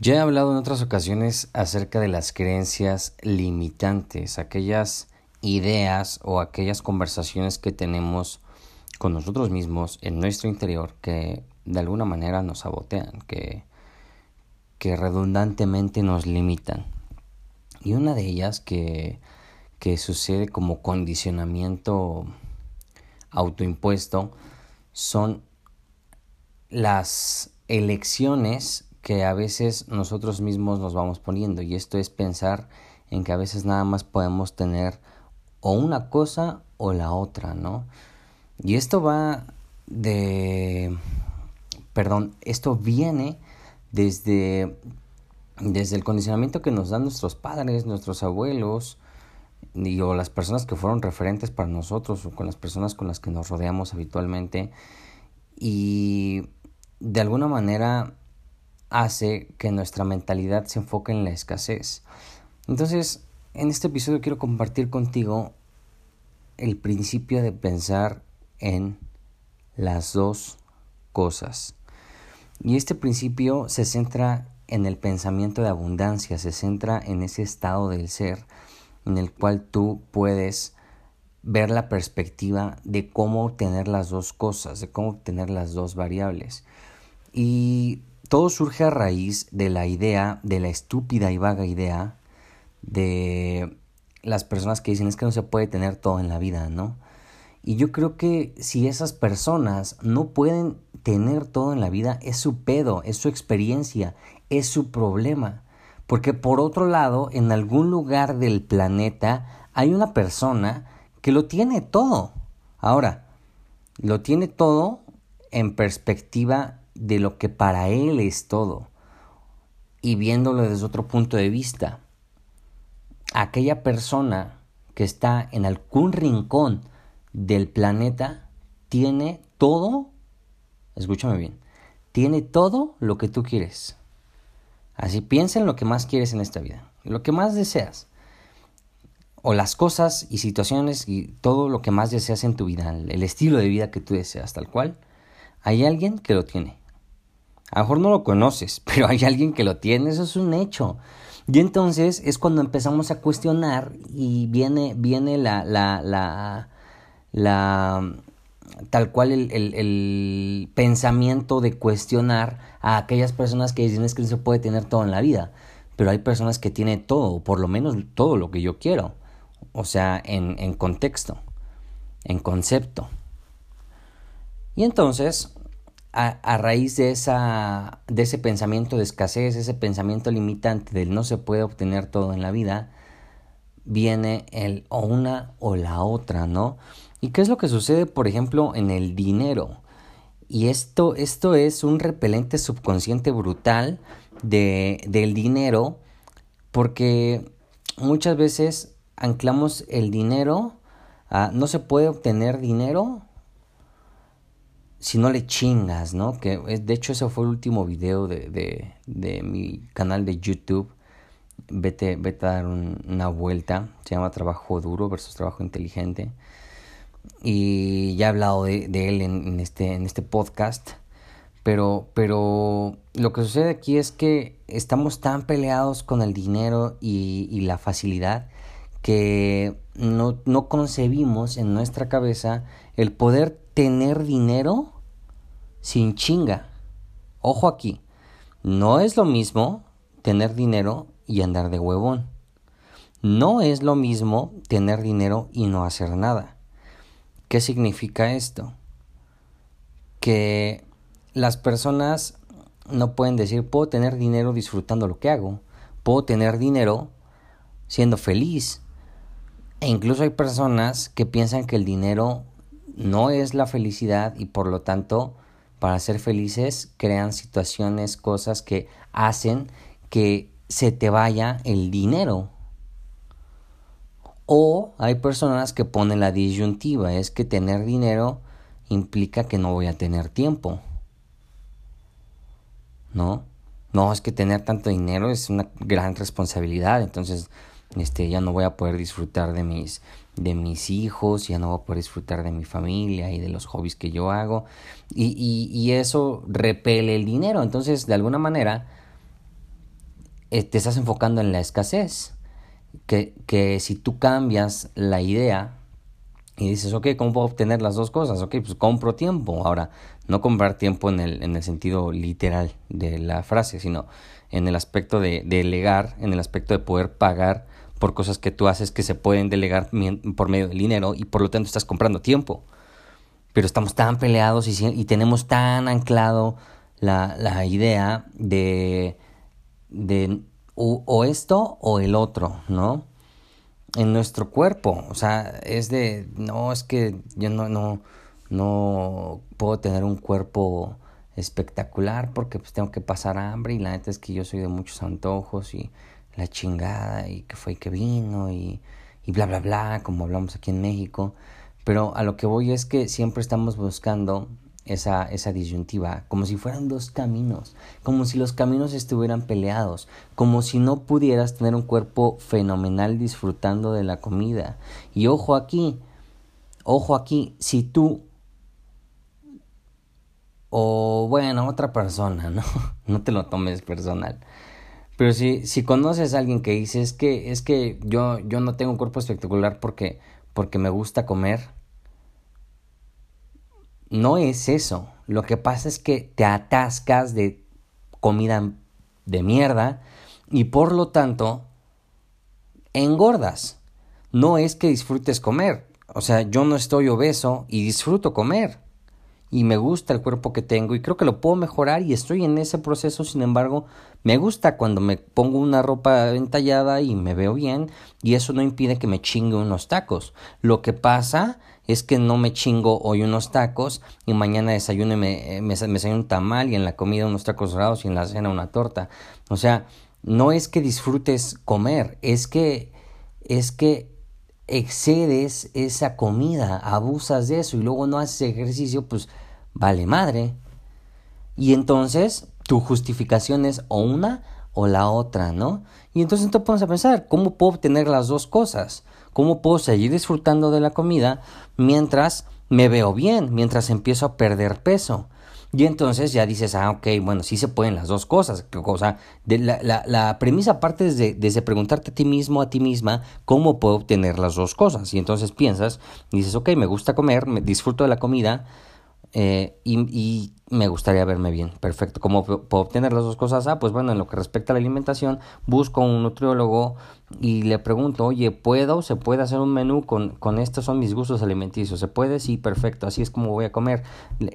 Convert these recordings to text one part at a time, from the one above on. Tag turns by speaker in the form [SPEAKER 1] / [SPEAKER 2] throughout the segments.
[SPEAKER 1] Ya he hablado en otras ocasiones acerca de las creencias limitantes, aquellas ideas o aquellas conversaciones que tenemos con nosotros mismos en nuestro interior que de alguna manera nos sabotean, que, que redundantemente nos limitan. Y una de ellas que, que sucede como condicionamiento autoimpuesto son las elecciones que a veces nosotros mismos nos vamos poniendo y esto es pensar en que a veces nada más podemos tener o una cosa o la otra, ¿no? Y esto va de perdón, esto viene desde desde el condicionamiento que nos dan nuestros padres, nuestros abuelos, y, o las personas que fueron referentes para nosotros o con las personas con las que nos rodeamos habitualmente y de alguna manera hace que nuestra mentalidad se enfoque en la escasez. Entonces, en este episodio quiero compartir contigo el principio de pensar en las dos cosas. Y este principio se centra en el pensamiento de abundancia, se centra en ese estado del ser en el cual tú puedes ver la perspectiva de cómo obtener las dos cosas, de cómo obtener las dos variables. Y todo surge a raíz de la idea, de la estúpida y vaga idea de las personas que dicen es que no se puede tener todo en la vida, ¿no? Y yo creo que si esas personas no pueden tener todo en la vida, es su pedo, es su experiencia, es su problema. Porque por otro lado, en algún lugar del planeta hay una persona que lo tiene todo. Ahora, lo tiene todo en perspectiva de lo que para él es todo y viéndolo desde otro punto de vista. Aquella persona que está en algún rincón del planeta tiene todo, escúchame bien, tiene todo lo que tú quieres. Así piensa en lo que más quieres en esta vida, lo que más deseas. O las cosas y situaciones y todo lo que más deseas en tu vida, el estilo de vida que tú deseas, tal cual. Hay alguien que lo tiene. A lo mejor no lo conoces, pero hay alguien que lo tiene, eso es un hecho. Y entonces es cuando empezamos a cuestionar y viene, viene la, la, la, la tal cual el, pensamiento de cuestionar a aquellas personas que dicen es que se puede tener todo en la vida. Pero hay personas que tienen todo, por lo menos todo lo que yo quiero. O sea, en contexto, en concepto. Y entonces a, raíz de, esa, de ese pensamiento de escasez, ese pensamiento limitante del no se puede obtener todo en la vida, viene el o una o la otra, ¿no? ¿Y qué es lo que sucede, por ejemplo, en el dinero? Y esto, esto es un repelente subconsciente brutal de, del dinero, porque muchas veces anclamos el dinero a no se puede obtener dinero si no le chingas, ¿no? Que de hecho ese fue el último video de, de, de mi canal de YouTube. Vete, vete a dar una vuelta. Se llama Trabajo Duro versus Trabajo Inteligente. Y ya he hablado de, de él en, este, en este podcast. Pero, pero lo que sucede aquí es que estamos tan peleados con el dinero y, y la facilidad que no, no concebimos en nuestra cabeza el poder tener dinero sin chinga. Ojo aquí, no es lo mismo tener dinero y andar de huevón. No es lo mismo tener dinero y no hacer nada. ¿Qué significa esto? Que las personas no pueden decir puedo tener dinero disfrutando lo que hago, puedo tener dinero siendo feliz, E incluso hay personas que piensan que el dinero no es la felicidad y por lo tanto para ser felices crean situaciones, cosas que hacen que se te vaya el dinero. O hay personas que ponen la disyuntiva, es que tener dinero implica que no voy a tener tiempo. ¿No? No, es que tener tanto dinero es una gran responsabilidad, entonces este ya no voy a poder disfrutar de mis de mis hijos, ya no voy a poder disfrutar de mi familia y de los hobbies que yo hago y, y, y eso repele el dinero, entonces de alguna manera eh, te estás enfocando en la escasez, que, que si tú cambias la idea y dices, ok, ¿cómo puedo obtener las dos cosas? Ok, pues compro tiempo. Ahora, no comprar tiempo en el, en el sentido literal de la frase, sino en el aspecto de delegar, en el aspecto de poder pagar por cosas que tú haces que se pueden delegar por medio del dinero y por lo tanto estás comprando tiempo. Pero estamos tan peleados y, y tenemos tan anclado la, la idea de, de o, o esto o el otro, ¿no? en nuestro cuerpo. O sea, es de, no, es que yo no, no, no puedo tener un cuerpo espectacular porque pues tengo que pasar hambre y la neta es que yo soy de muchos antojos y la chingada y que fue y que vino y, y bla bla bla como hablamos aquí en México pero a lo que voy es que siempre estamos buscando esa, esa disyuntiva, como si fueran dos caminos, como si los caminos estuvieran peleados, como si no pudieras tener un cuerpo fenomenal disfrutando de la comida. Y ojo aquí, ojo aquí, si tú o bueno, otra persona, ¿no? No te lo tomes personal. Pero si, si conoces a alguien que dice es que, es que yo, yo no tengo un cuerpo espectacular porque, porque me gusta comer, no es eso. Lo que pasa es que te atascas de comida de mierda y por lo tanto engordas. No es que disfrutes comer. O sea, yo no estoy obeso y disfruto comer. Y me gusta el cuerpo que tengo y creo que lo puedo mejorar y estoy en ese proceso. Sin embargo, me gusta cuando me pongo una ropa entallada y me veo bien y eso no impide que me chingue unos tacos. Lo que pasa es que no me chingo hoy unos tacos y mañana desayuno y me, eh, me, me un tamal y en la comida unos tacos dorados y en la cena una torta. O sea, no es que disfrutes comer, es que es que excedes esa comida, abusas de eso y luego no haces ejercicio, pues vale madre. Y entonces tu justificación es o una o la otra, ¿no? Y entonces te pones a pensar, ¿cómo puedo obtener las dos cosas? ¿Cómo puedo seguir disfrutando de la comida mientras me veo bien, mientras empiezo a perder peso? Y entonces ya dices, ah, ok, bueno, sí se pueden las dos cosas. O sea, de la, la, la, premisa parte desde, desde preguntarte a ti mismo, a ti misma, cómo puedo obtener las dos cosas. Y entonces piensas, dices, ok, me gusta comer, me disfruto de la comida, eh, y, me gustaría verme bien. Perfecto. ¿Cómo puedo obtener las dos cosas? Ah, pues bueno, en lo que respecta a la alimentación, busco un nutriólogo y le pregunto, oye, ¿puedo? ¿Se puede hacer un menú con, con estos son mis gustos alimenticios? ¿Se puede? Sí, perfecto. Así es como voy a comer.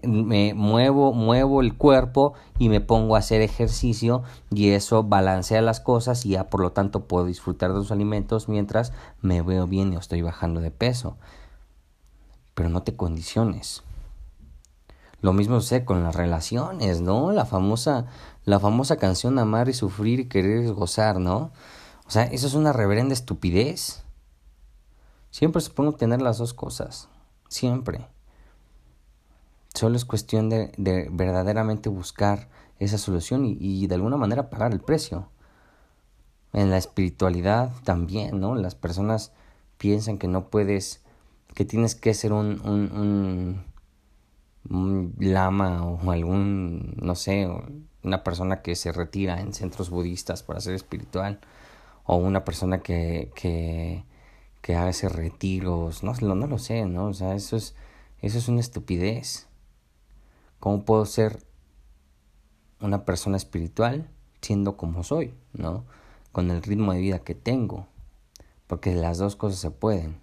[SPEAKER 1] Me muevo, muevo el cuerpo y me pongo a hacer ejercicio y eso balancea las cosas y ya por lo tanto puedo disfrutar de los alimentos mientras me veo bien y estoy bajando de peso. Pero no te condiciones. Lo mismo sé con las relaciones, ¿no? La famosa, la famosa canción Amar y sufrir y querer gozar, ¿no? O sea, eso es una reverenda estupidez. Siempre se pueden obtener las dos cosas. Siempre. Solo es cuestión de, de verdaderamente buscar esa solución y, y, de alguna manera pagar el precio. En la espiritualidad también, ¿no? Las personas piensan que no puedes, que tienes que ser un, un, un un lama o algún, no sé, una persona que se retira en centros budistas para ser espiritual, o una persona que, que, que hace retiros, no, no lo sé, ¿no? O sea, eso es, eso es una estupidez. ¿Cómo puedo ser una persona espiritual siendo como soy, ¿no? Con el ritmo de vida que tengo, porque las dos cosas se pueden.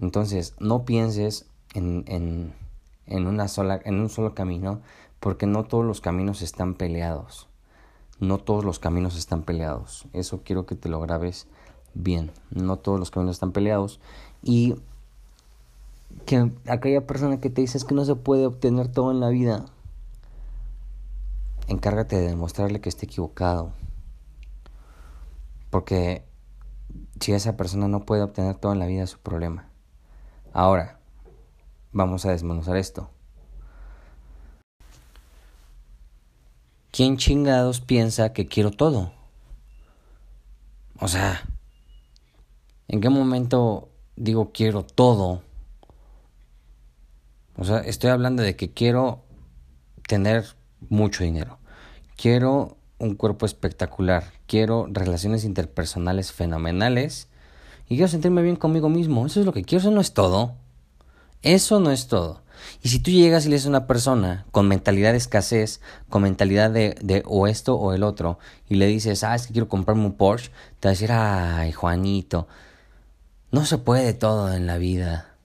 [SPEAKER 1] Entonces, no pienses en, en, en, una sola, en un solo camino, porque no todos los caminos están peleados. No todos los caminos están peleados. Eso quiero que te lo grabes bien. No todos los caminos están peleados. Y que aquella persona que te dice es que no se puede obtener todo en la vida, encárgate de demostrarle que esté equivocado. Porque si esa persona no puede obtener todo en la vida es su problema. Ahora, vamos a desmenuzar esto. ¿Quién chingados piensa que quiero todo? O sea, ¿en qué momento digo quiero todo? O sea, estoy hablando de que quiero tener mucho dinero. Quiero un cuerpo espectacular. Quiero relaciones interpersonales fenomenales. Y quiero sentirme bien conmigo mismo. Eso es lo que quiero. Eso no es todo. Eso no es todo. Y si tú llegas y le dices a una persona con mentalidad de escasez, con mentalidad de, de o esto o el otro, y le dices, ah, es que quiero comprarme un Porsche, te va a decir, ay, Juanito, no se puede todo en la vida.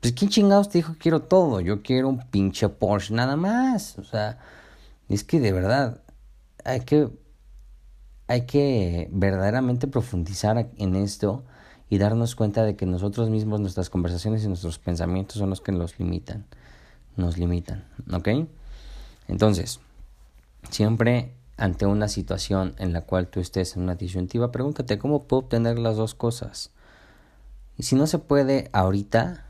[SPEAKER 1] Pues, ¿quién chingados te dijo que quiero todo? Yo quiero un pinche Porsche nada más. O sea, es que de verdad, hay que, hay que verdaderamente profundizar en esto y darnos cuenta de que nosotros mismos, nuestras conversaciones y nuestros pensamientos son los que nos limitan. Nos limitan, ¿ok? Entonces, siempre ante una situación en la cual tú estés en una disyuntiva, pregúntate cómo puedo obtener las dos cosas. Y si no se puede ahorita,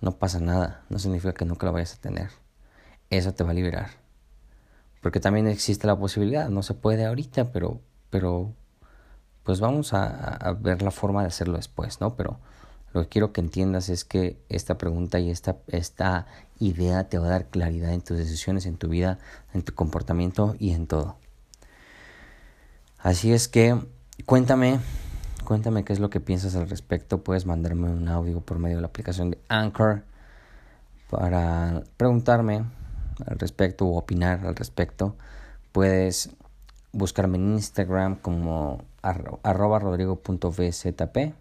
[SPEAKER 1] no pasa nada, no significa que nunca lo vayas a tener. Eso te va a liberar. Porque también existe la posibilidad, no se puede ahorita, pero, pero pues vamos a, ver la forma de hacerlo después, ¿no? Pero lo que quiero que entiendas es que esta pregunta y esta, esta idea te va a dar claridad en tus decisiones, en tu vida, en tu comportamiento y en todo. Así es que cuéntame, cuéntame qué es lo que piensas al respecto. Puedes mandarme un audio por medio de la aplicación de Anchor para preguntarme al respecto o opinar al respecto. Puedes buscarme en Instagram como arroba rodrigo.vzp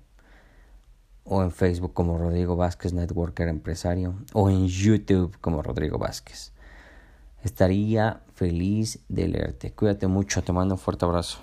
[SPEAKER 1] o en Facebook como Rodrigo Vázquez Networker Empresario o en YouTube como Rodrigo Vázquez. Estaría feliz de leerte. Cuídate mucho, te mando un fuerte abrazo.